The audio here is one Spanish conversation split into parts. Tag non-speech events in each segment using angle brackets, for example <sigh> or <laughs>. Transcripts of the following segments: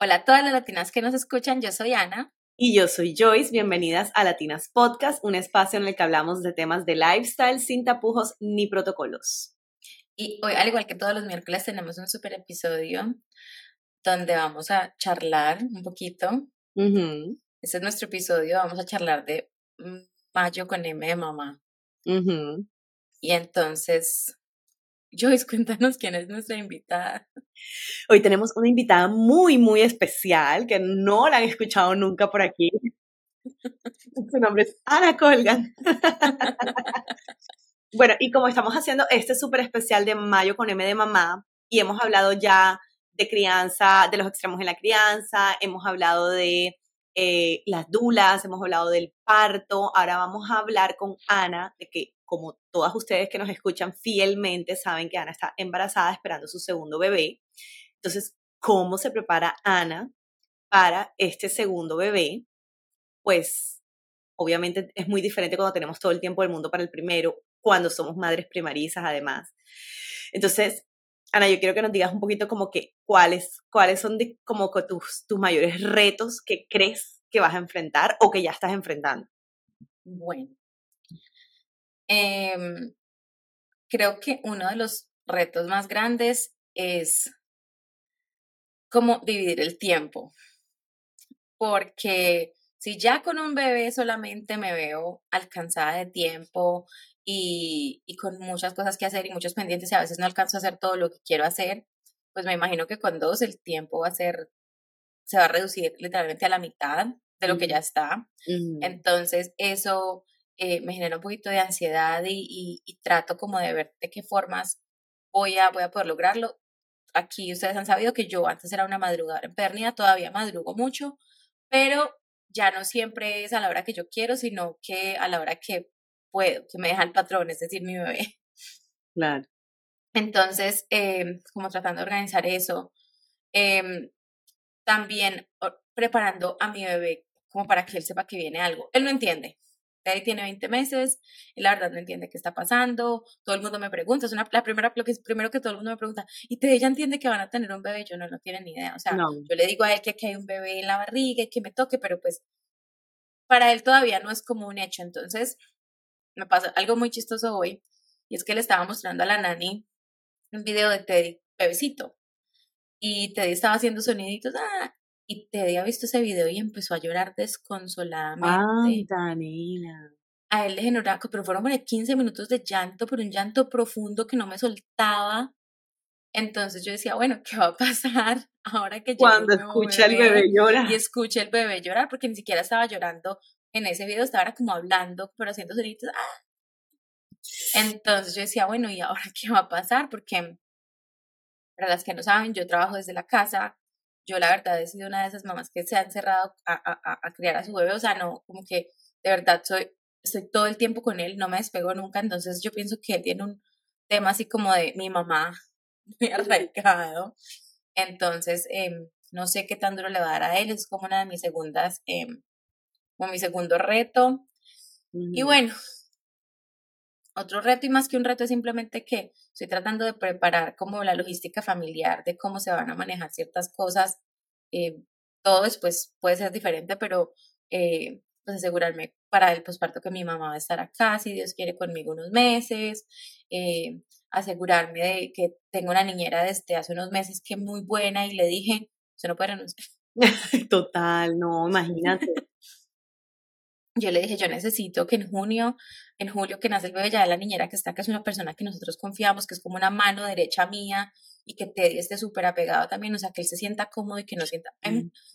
Hola a todas las latinas que nos escuchan, yo soy Ana. Y yo soy Joyce, bienvenidas a Latinas Podcast, un espacio en el que hablamos de temas de lifestyle sin tapujos ni protocolos. Y hoy, al igual que todos los miércoles, tenemos un super episodio donde vamos a charlar un poquito. Este es nuestro episodio, vamos a charlar de mayo con M de mamá. Y entonces, Joyce, cuéntanos quién es nuestra invitada. Hoy tenemos una invitada muy, muy especial que no la han escuchado nunca por aquí. Su nombre es Ana Colgan. <laughs> bueno, y como estamos haciendo este súper especial de Mayo con M de Mamá, y hemos hablado ya de crianza, de los extremos en la crianza, hemos hablado de eh, las dulas, hemos hablado del parto, ahora vamos a hablar con Ana de que como todas ustedes que nos escuchan fielmente saben que Ana está embarazada esperando su segundo bebé. Entonces, ¿cómo se prepara Ana para este segundo bebé? Pues obviamente es muy diferente cuando tenemos todo el tiempo del mundo para el primero, cuando somos madres primarizas además. Entonces, Ana, yo quiero que nos digas un poquito como que cuáles, cuáles son como tus, tus mayores retos que crees que vas a enfrentar o que ya estás enfrentando. Bueno, Em, creo que uno de los retos más grandes es cómo dividir el tiempo. Porque si ya con un bebé solamente me veo alcanzada de tiempo y, y, con muchas cosas que hacer y muchos pendientes y a veces no alcanzo a hacer todo lo que quiero hacer, pues me imagino que con dos el tiempo va a ser, se va a reducir literalmente a la mitad de lo que ya está. Entonces, eso eh, me genera un poquito de ansiedad y, trato como de ver de qué formas voy a, voy a poder lograrlo. Aquí ustedes han sabido que yo antes era una madrugadora en todavía madrugo mucho, pero ya no siempre es a la hora que yo quiero, sino que a la hora que puedo, que me deja el patrón, es decir, mi bebé. Claro. Entonces, em, como tratando de organizar eso, em, también preparando a mi bebé como para que él sepa que viene algo. Él no entiende, Teddy tiene 20 meses, y la verdad no entiende qué está pasando, todo el mundo me pregunta, es una, la primera, lo que es primero que todo el mundo me pregunta, ¿y Teddy ya entiende que van a tener un bebé? Yo no, no tiene ni idea, o sea, yo le digo a él que aquí hay un bebé en la barriga y que me toque, pero pues para él todavía no es como un hecho, entonces me pasa algo muy chistoso hoy, y es que le estaba mostrando a la nani un video de Teddy, bebecito, y Teddy estaba haciendo soniditos, ah, y te había visto ese video y empezó a llorar desconsoladamente. Ay, Danila. A él le generó, pero fueron como 15 minutos de llanto, pero un llanto profundo que no me soltaba. Entonces yo decía, bueno, ¿qué va a pasar ahora que Cuando escucha el bebé llorar. Y escucha el bebé llorar, porque ni siquiera estaba llorando en ese video, estaba como hablando, pero haciendo sonidos. ¡ah! Entonces yo decía, bueno, ¿y ahora qué va a pasar? Porque, para las que no saben, yo trabajo desde la casa, yo la verdad he sido una de esas mamás que se han cerrado a, a, a, criar a su bebé, o sea, no, como que de verdad soy, estoy todo el tiempo con él, no me despego nunca, entonces yo pienso que él tiene un tema así como de mi mamá, <laughs> muy arraigado, entonces em, no sé qué tan duro le va a dar a él, es como una de mis segundas, em, como mi segundo reto, y bueno, otro reto y más que un reto es simplemente que estoy tratando de preparar como la logística familiar de cómo se van a manejar ciertas cosas. Eh, todo después puede ser diferente, pero eh, pues asegurarme para el posparto que mi mamá va a estar acá, si Dios quiere, conmigo unos meses. Eh, asegurarme de que tengo una niñera desde hace unos meses que es muy buena y le dije, se no puede renunciar. <laughs> Total, no, imagínate. <laughs> yo le dije, yo necesito que en junio, en julio que nace el bebé, ya la niñera que está, que es una persona que nosotros confiamos, que es como una mano derecha mía y que Teddy esté súper apegado también, o sea, que él se sienta cómodo y que no sienta...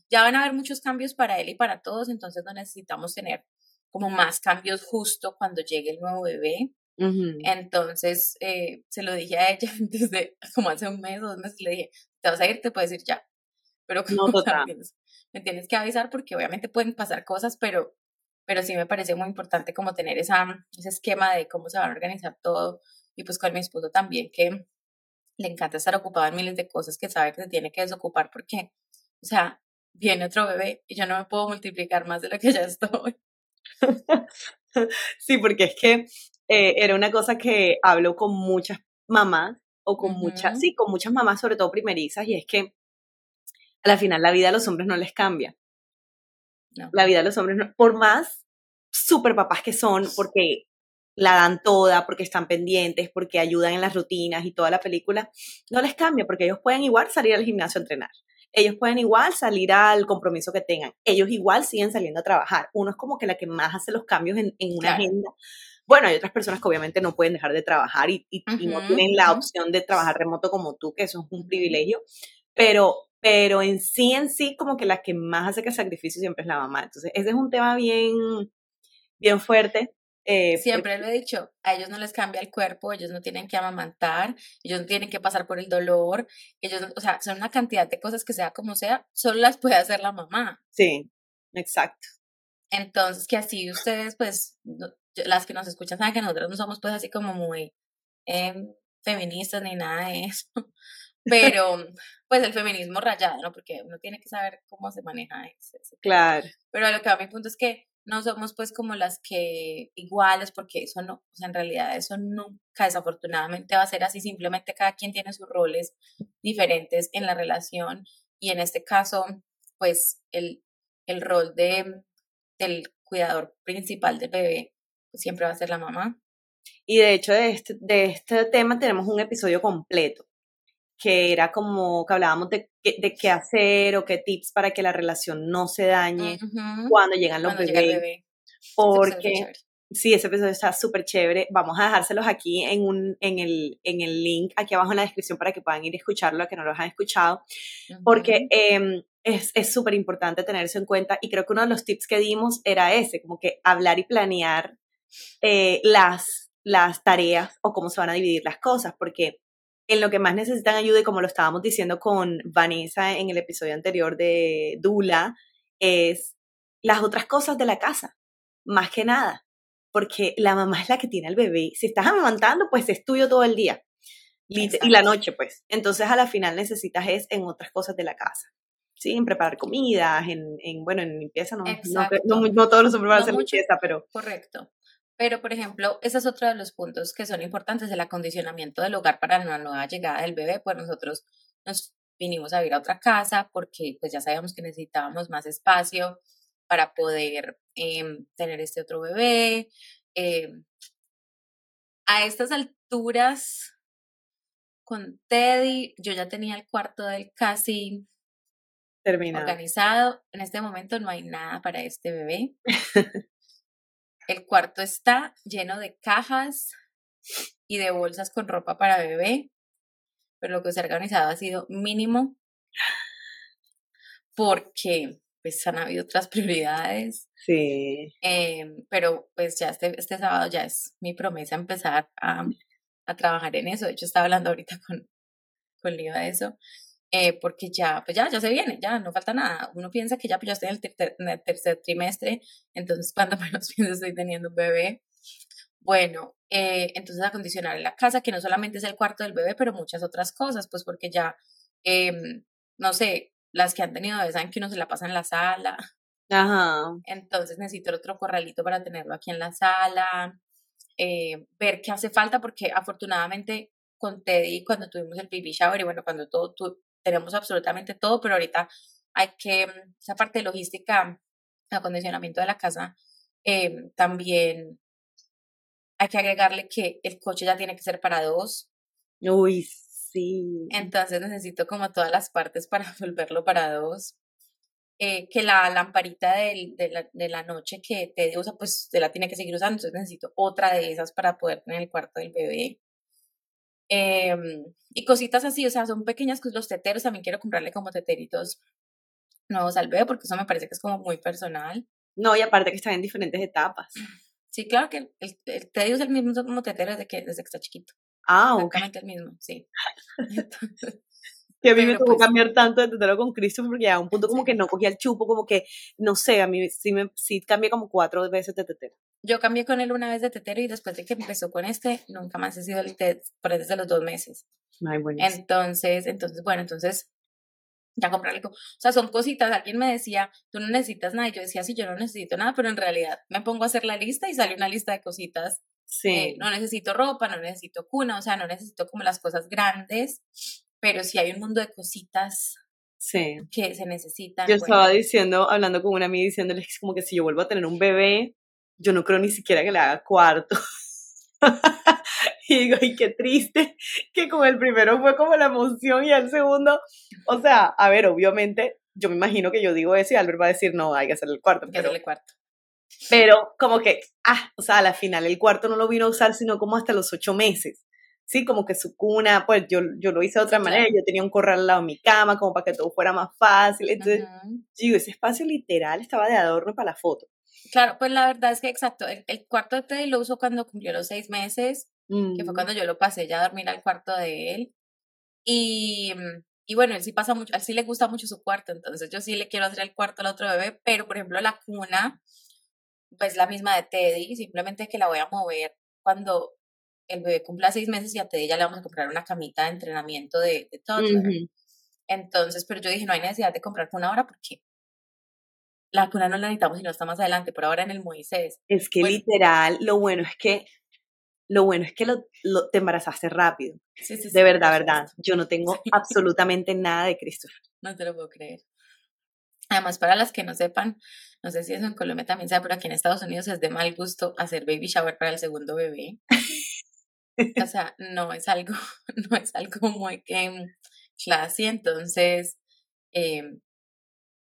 Ya van a haber muchos cambios para él y para todos, entonces no necesitamos tener como más cambios justo cuando llegue el nuevo bebé. Entonces, eh, se lo dije a ella <laughs> desde como hace un mes, dos meses, le dije, te vas a ir, te puedes ir ya. Pero como <laughs> no, me tienes que avisar porque obviamente pueden pasar cosas, pero pero sí me parece muy importante como tener esa, ese esquema de cómo se va a organizar todo y pues con mi esposo también que le encanta estar ocupado en miles de cosas que sabe que se tiene que desocupar porque, o sea, viene otro bebé y yo no me puedo multiplicar más de lo que ya estoy. <laughs> sí, porque es que eh, era una cosa que hablo con muchas mamás o con muchas, sí, con muchas mamás, sobre todo primerizas, y es que a la final la vida de los hombres no les cambia. No. La vida de los hombres, no, por más super papás que son, porque la dan toda, porque están pendientes, porque ayudan en las rutinas y toda la película, no les cambia, porque ellos pueden igual salir al gimnasio a entrenar. Ellos pueden igual salir al compromiso que tengan. Ellos igual siguen saliendo a trabajar. Uno es como que la que más hace los cambios en, en una Claro. agenda. Bueno, hay otras personas que obviamente no pueden dejar de trabajar y, y- y no tienen la opción de trabajar remoto como tú, que eso es un privilegio. Pero, pero en sí, en sí, como que la que más hace que sacrificio siempre es la mamá. Entonces, ese es un tema bien, bien fuerte. eh, Siempre lo he dicho, a ellos no les cambia el cuerpo, ellos no tienen que amamantar, ellos no tienen que pasar por el dolor, ellos, no- o sea, son una cantidad de cosas que sea como sea, solo las puede hacer la mamá. Sí, exacto. Entonces, que así ustedes, pues, no- las que nos escuchan saben que nosotros no somos pues así como muy em, feministas ni nada de eso, pero pues el feminismo rayado, ¿no? Porque uno tiene que saber cómo se maneja tema. Claro. Pero a lo que va mi punto es que no somos pues como las que iguales, porque eso no, o sea, en realidad eso nunca desafortunadamente va a ser así, simplemente cada quien tiene sus roles diferentes en la relación y en este caso, pues el, el rol de, del cuidador principal del bebé pues, siempre va a ser la mamá. Y de hecho, de este, de este tema tenemos un episodio completo, que era como que hablábamos de, de qué hacer o qué tips para que la relación no se dañe Ujú, cuando llegan los Cuando llega el bebés. bebé. Porque sí, ese episodio está súper chévere. Vamos a dejárselos aquí en, un, en, el, en el link, aquí abajo en la descripción para que puedan ir a escucharlo, que no los han escuchado. porque Ujú, em, es es súper importante tener eso en cuenta y creo que uno de los tips que dimos era ese, como que hablar y planear eh, las, las tareas o cómo se van a dividir las cosas, porque en lo que más necesitan ayuda y como lo estábamos diciendo con Vanessa en el episodio anterior de Dula, es las otras cosas de la casa, más que nada, porque la mamá es la que tiene al bebé. Si estás amamantando, pues es tuyo todo el día. Y la noche, pues. Entonces, a la final necesitas es en otras cosas de la casa. ¿Sí? En preparar comidas, en, en bueno, en limpieza, no, no, no, no todos los hombres van a hacer mucho. limpieza, pero Correcto. Pero, por ejemplo, ese es otro de los puntos que son importantes, el acondicionamiento del hogar para la nueva llegada del bebé. Pues nosotros nos vinimos a vivir a otra casa porque pues ya sabíamos que necesitábamos más espacio para poder em, tener este otro bebé. Em, a estas alturas, con Teddy, yo ya tenía el cuarto del casi terminado. organizado. En este momento no hay nada para este bebé. <laughs> El cuarto está lleno de cajas y de bolsas con ropa para bebé, pero lo que se ha organizado ha sido mínimo porque pues han habido otras <laughs> prioridades, Sí. em, pero pues ya este, este sábado ya es mi promesa empezar a, a trabajar en eso. De hecho, estaba hablando ahorita con, con Leo de eso, eh, porque ya, pues ya, ya se viene, ya no falta nada. Uno piensa que ya, pues ya estoy en el, tercer, en el tercer trimestre, entonces <laughs> cuando menos pienso estoy teniendo un bebé. Bueno, eh, entonces acondicionar la casa, que no solamente es el cuarto del bebé, pero muchas otras cosas, pues porque ya, em, no sé, las que han tenido bebés saben que uno se la pasa en la sala, Ajá. entonces necesito otro corralito para tenerlo aquí en la sala, eh, ver qué hace falta, porque afortunadamente con Teddy, cuando tuvimos el baby shower y bueno, cuando todo, tu- tenemos absolutamente todo, pero ahorita hay que, mm, esa parte de logística, acondicionamiento de la casa, eh, también hay que agregarle que el coche ya tiene que ser para dos, Uy, sí. entonces necesito como todas las partes para <laughs> volverlo para dos. Eh, que la lamparita del- de, la, de la noche que te usa, pues se la tiene que seguir usando, entonces necesito otra de esas para poder tener el cuarto del bebé. Em, y cositas así, o sea, son pequeñas cosas. Los teteros también quiero comprarle como teteritos nuevos al bebé, porque eso me parece que es como muy personal. No, y aparte que están en diferentes etapas. Sí, claro que el, el, usa el mismo como tetero desde que, desde que está chiquito. Ah, ok. Exactamente el mismo, sí. <laughs> Entonces, Que a mí me Pero, tocó pues- cambiar tanto de tetero con Cristo porque a un punto como que no cogía el chupo, como que, no sé, a mí sí, me, sí cambié como cuatro veces de tetero. Yo cambié con él una vez de tetero y después de que empezó con este, nunca más he sido el tet por desde los dos meses. Ay, buenísimo. Entonces, entonces, bueno, entonces, ya comprarle, co- o sea, son cositas. Alguien me decía, tú no necesitas nada. Y yo decía, sí, yo no necesito nada, pero en realidad me pongo a hacer la lista y sale una lista de cositas. Sí. Eh, no necesito ropa, no necesito cuna, o sea, no necesito como las cosas grandes, pero sí hay un mundo de cositas Sí. que se necesitan. Yo bueno, estaba diciendo, hablando con una amiga, diciéndole que como que si yo vuelvo a tener un bebé, yo no creo ni siquiera que le haga cuarto. <laughs> y digo, ay, qué triste, que con el primero fue como la emoción y el segundo, o sea, a ver, obviamente, yo me imagino que yo digo eso y Albert va a decir, no, hay que hacer el cuarto, que pero, hacerle cuarto. pero como que, ah, o sea, a la final el cuarto no lo vino a usar sino como hasta los ocho meses. Sí, como que su cuna, pues yo, yo lo hice de otra manera, yo tenía un corral al lado de mi cama, como para que todo fuera más fácil. Entonces, Ujú. digo, ese espacio literal estaba de adorno para la foto. Claro, pues la verdad es que exacto, el, el cuarto de Teddy lo usó cuando cumplió los seis meses, que fue Mm, cuando yo lo pasé ya a dormir al cuarto de él. Y, mm, y bueno, él sí pasa mucho, a él sí le gusta mucho su cuarto, entonces yo sí le quiero hacer el cuarto al otro bebé, pero por ejemplo la cuna, pues la misma de Teddy, simplemente que la voy a mover cuando el bebé cumpla seis meses y a Teddy ya le vamos a comprar una camita de entrenamiento de, de toddler. Entonces, pero yo dije, no hay necesidad de comprar cuna ahora porque la cuna no la necesitamos sino hasta más adelante, por ahora en el Moisés. Es que Bueno. literal, lo bueno es que, lo bueno es que lo, lo- te embarazaste rápido. Sí, sí, sí, De verdad, verdad. Yo no tengo <laughs> absolutamente nada de Christopher. No te lo puedo creer. Además, para las que no sepan, no sé si eso en Colombia también sea, pero aquí en Estados Unidos es de mal gusto hacer baby shower para el segundo bebé. <laughs> O sea, no es algo, <laughs> no es algo muy que classy. Entonces, eh,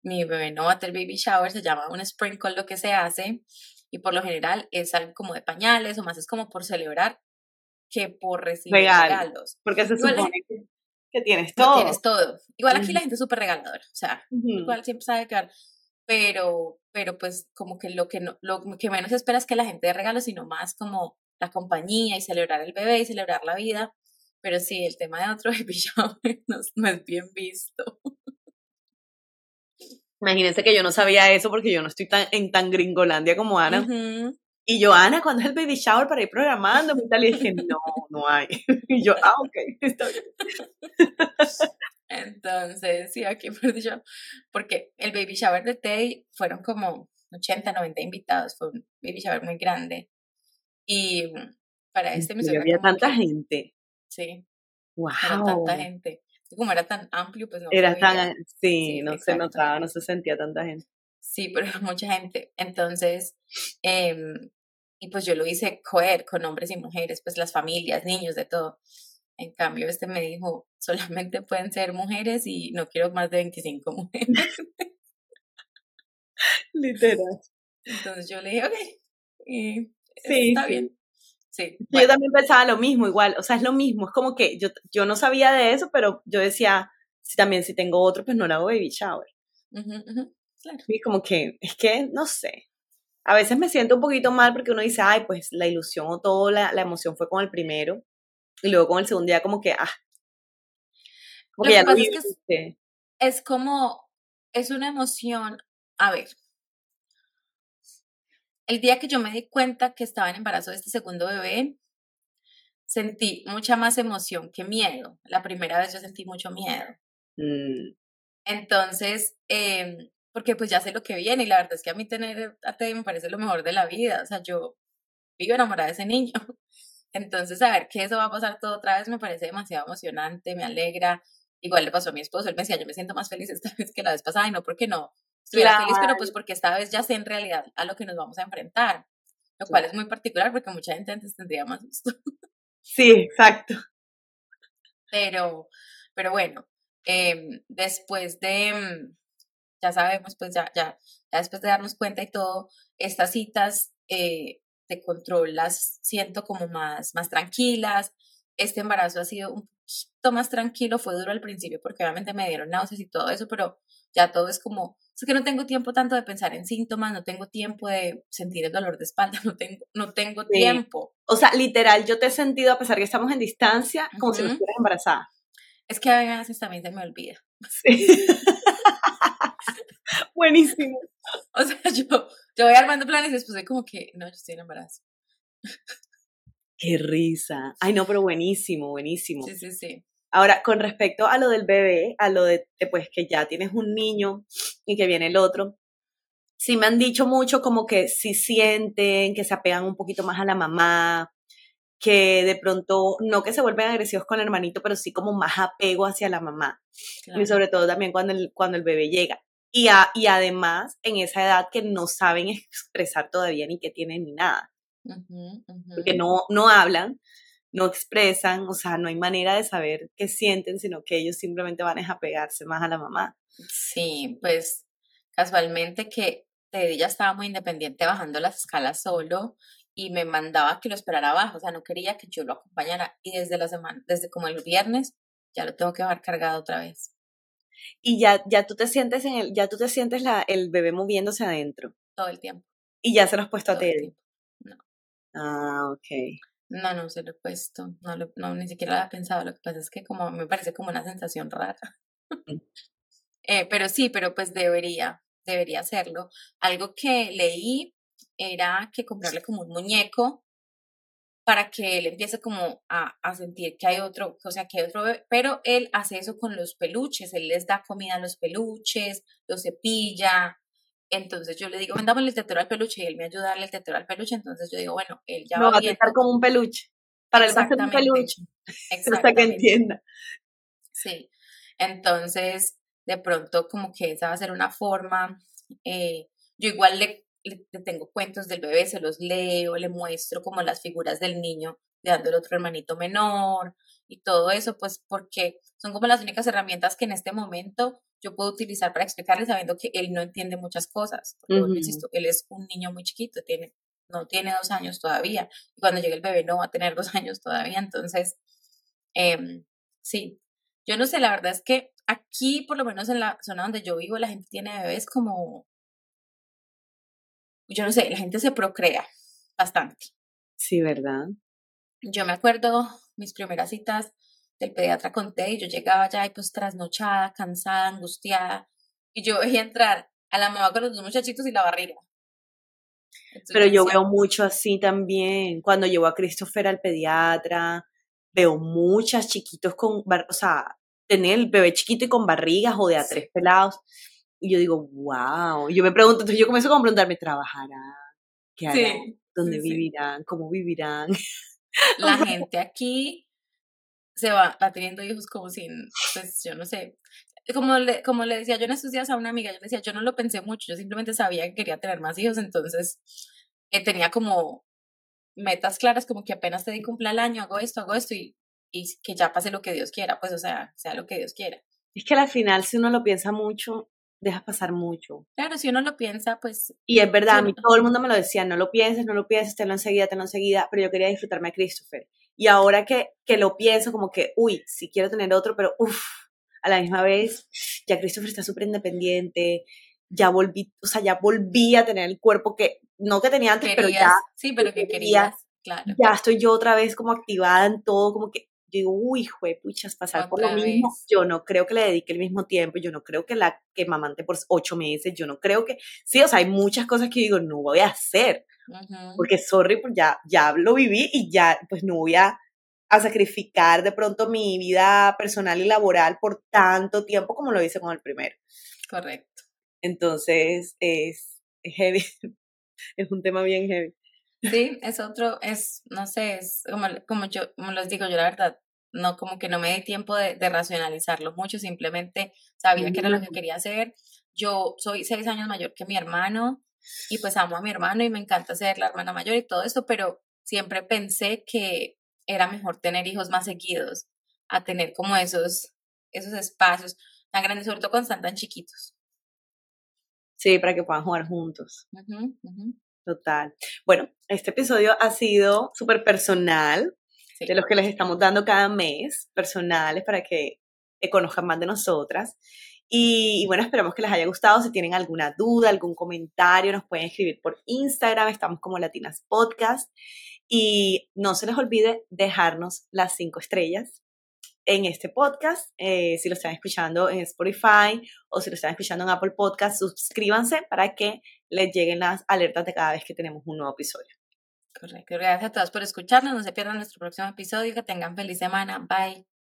mi bebé no va a tener baby shower, se llama un sprinkle lo que se hace. Y por lo general es algo como de pañales o más es como por celebrar que por recibir Regalo. regalos. Porque se Igual- supone que, que tienes todo. tienes todo. Igual aquí la gente es súper regaladora. O sea, igual siempre sabe que pero, pero pues como que lo que no, lo que menos espera es que la gente dé regalos, sino más como la compañía y celebrar el bebé y celebrar la vida. Pero sí, el tema de otro <laughs> baby shower no, es- no es bien visto. Imagínense que yo no sabía eso porque yo no estoy tan, en tan gringolandia como Ana. Ujú. Y yo, Ana, ¿cuándo es el baby shower para ir programando? Y tal, y dije, no, no hay. <laughs> Y yo, ah, ok, está bien. <laughs> Entonces, sí, aquí por dicho, porque el baby shower de Teddy fueron como 80, 90 invitados, fue un baby shower muy grande. Y mm, para este suegra había tanta que- gente. Sí, Wow. era tanta gente. Y como era tan amplio, pues no Era tan, sí, Sí, no se notaba, no se sentía tanta gente. Sí, pero era <laughs> mucha gente. Entonces, em, y pues yo lo hice coer con hombres y mujeres, pues las familias, niños, de todo. En cambio, este me dijo, <laughs> solamente pueden ser mujeres y no quiero más de 25 mujeres. <laughs> Literal. Entonces yo le dije, ok, y Sí, está bien. Sí, Yo también pensaba lo mismo, igual, o sea, es lo mismo, es como que yo, yo no sabía de eso, pero yo decía, si también si tengo otro, pues no le hago baby shower. claro. Y como que, es que, no sé, a veces me siento un poquito mal porque uno dice, ay, pues la ilusión o todo, la, la emoción fue con el primero, y luego con el segundo día como que, ah, como Lo que ya lo es que. Es como, es una emoción, a ver, el día que yo me di cuenta que estaba en embarazo de este segundo bebé, sentí mucha más emoción que miedo. La primera vez yo sentí mucho miedo. Mm, Entonces, em, porque pues ya sé lo que viene y la verdad es que a mí tener a Teddy me parece lo mejor de la vida. O sea, yo vivo enamorada de ese niño. <laughs> Entonces, saber que eso va a pasar todo otra vez me parece demasiado emocionante, me alegra. Igual le pasó a mi esposo, él me decía, yo me siento más feliz esta <laughs> vez que la vez pasada y no porque no estuviera feliz, pero pues porque esta vez ya sé en realidad a lo que nos vamos a enfrentar. Lo cual es muy particular porque mucha gente antes tendría más gusto. sí, exacto. Pero, pero bueno, em, después de, em, ya sabemos, pues ya, ya, ya después de darnos cuenta y todo, estas citas eh, de control las siento como más, más tranquilas. Este embarazo ha sido un poquito más tranquilo, fue duro al principio porque obviamente me dieron náuseas y todo eso, pero ya todo es como, es que no tengo tiempo tanto de pensar en síntomas, no tengo tiempo de sentir el dolor de espalda, <laughs> no tengo, no tengo Sí. tiempo. O sea, literal, yo te he sentido, a pesar que estamos en distancia, como si no estuvieras embarazada. Es que a veces también se me olvida. Sí. <laughs> Buenísimo. <laughs> O sea, yo, yo voy armando planes y después soy como que, no, yo estoy en embarazo. Qué risa. Ay, no, pero buenísimo, buenísimo. Sí, sí, sí. Ahora, con respecto a lo del bebé, a lo de, pues que ya tienes un niño y que viene el otro, sí me han dicho mucho como que sí sienten, que se apegan un poquito más a la mamá, que de pronto, no que se vuelven agresivos con el hermanito, pero sí como más apego hacia la mamá. Y sobre todo también cuando el, cuando el bebé llega. Y, y además en esa edad que no saben <laughs> expresar todavía ni qué tienen ni nada. Porque no, no hablan, no expresan, o sea, no hay manera de saber qué sienten, sino que ellos simplemente van a apegarse más a la mamá. Sí, pues casualmente que ella estaba muy independiente bajando las escalas solo y me mandaba que lo esperara abajo, o sea, no quería que yo lo acompañara y desde la semana, desde como el viernes, ya lo tengo que bajar cargado otra vez. Y ya, ya tú te sientes en el, ya tú te sientes la, el bebé moviéndose adentro. Todo el tiempo. Y ya se lo has puesto a Teddy. Ah, ok. No, no se lo he puesto, no, no, ni siquiera lo había pensado, lo que pasa es que como me parece como una sensación rara. <laughs> Eh, pero sí, pero pues debería, debería hacerlo. Algo que leí era que comprarle como un muñeco para que él empiece como a, a, sentir que hay otro, o sea, que hay otro bebé, pero él hace eso con los peluches, él les da comida a los peluches, los cepilla, entonces yo le digo, vendámosle el tetero al peluche y él me ayuda a darle el tetero al peluche, entonces yo digo, bueno, él ya va, a estar como un peluche, para él va a ser un peluche, <laughs> <laughs> hasta que entienda. Sí, entonces de pronto como que esa va a ser una forma, eh, yo igual le, le, tengo cuentos del bebé, se los leo, le muestro como las figuras del niño, dándole otro hermanito menor y todo eso, pues porque son como las únicas herramientas que en este momento yo puedo utilizar para explicarle sabiendo que él no entiende muchas cosas. Porque, insisto, él es un niño muy chiquito, tiene, no tiene dos años todavía. Y cuando llegue el bebé no va a tener <laughs> dos años todavía. Entonces, eh, sí, yo no sé, la verdad es que aquí, por lo menos en la zona donde yo vivo, la gente tiene bebés como, yo no sé, la gente se procrea bastante. Sí, ¿verdad? Yo me acuerdo mis primeras citas del pediatra con y yo llegaba ya y pues trasnochada, cansada, angustiada, y yo veía entrar a la mamá con los dos muchachitos y la barriga. Pero yo veo mucho así también, cuando llevo a Christopher al pediatra, veo muchas chiquitos con, o sea, tener el bebé chiquito y con barrigas o de a tres pelados, y yo digo, wow, yo me pregunto, entonces yo comienzo a preguntarme, ¿trabajarán? ¿Qué harán? ¿Dónde vivirán? ¿Cómo vivirán? <laughs> La gente aquí se va, va teniendo hijos como sin, pues yo no sé, como le, como le decía yo en estos días a una amiga, yo le decía, yo no lo pensé mucho, yo simplemente sabía que quería tener más hijos, entonces eh, tenía como metas claras, como que apenas te di cumple el año, hago esto, hago esto y, y que ya pase lo que Dios quiera, pues o sea, sea lo que Dios quiera. Es que al final, si uno lo piensa mucho, dejas pasar mucho. Claro, si uno lo piensa, pues... Y es verdad, a mí todo el mundo me lo decía, no lo pienses, no lo pienses, tenlo enseguida, tenlo enseguida, pero yo quería disfrutarme a Christopher. Y ahora que, que lo pienso, como que, uy, sí quiero tener otro, pero uff, a la misma vez, ya Christopher está súper independiente, ya volví, o sea, ya volví a tener el cuerpo que, no que tenía antes, pero ya. Sí, pero que querías, claro. Ya estoy yo otra vez como activada en todo, como que yo digo, uy, jue, puchas, pasar por lo mismo. Yo no creo que le dedique el mismo tiempo, yo no creo que la que mamante por ocho meses, yo no creo que, sí, o sea, hay muchas cosas que digo, no voy a hacer, porque sorry, pues ya, ya lo viví y ya, pues no voy a, a sacrificar de pronto mi vida personal y laboral por tanto tiempo como lo hice con el primero. Correcto. Entonces, es, es heavy, <laughs> es un tema bien heavy. Sí, es otro, es, no sé, es como, como yo, como les digo, yo la verdad, no, como que no me di tiempo de, de racionalizarlo mucho, simplemente sabía que era lo que quería hacer. Yo soy seis años mayor que mi hermano y pues amo a mi hermano y me encanta ser la hermana mayor y todo eso, pero siempre pensé que era mejor tener hijos más seguidos a tener como esos, esos espacios tan grandes, sobre todo cuando están tan chiquitos. Sí, para que puedan jugar juntos. Total. Bueno, este episodio ha sido súper personal, de los que les estamos dando cada mes, personales, para que conozcan más de nosotras. Y, bueno, esperamos que les haya gustado. Si tienen alguna duda, algún comentario, nos pueden escribir por Instagram. Estamos como Latinas Podcast. Y no se les olvide dejarnos las cinco estrellas en este podcast. Eh, si lo están escuchando en Spotify o si lo están escuchando en Apple Podcast, suscríbanse para que les lleguen las alertas de cada vez que tenemos un nuevo episodio. Correcto. Gracias a todos por escucharnos. No se pierdan nuestro próximo episodio. Que tengan feliz semana. Bye.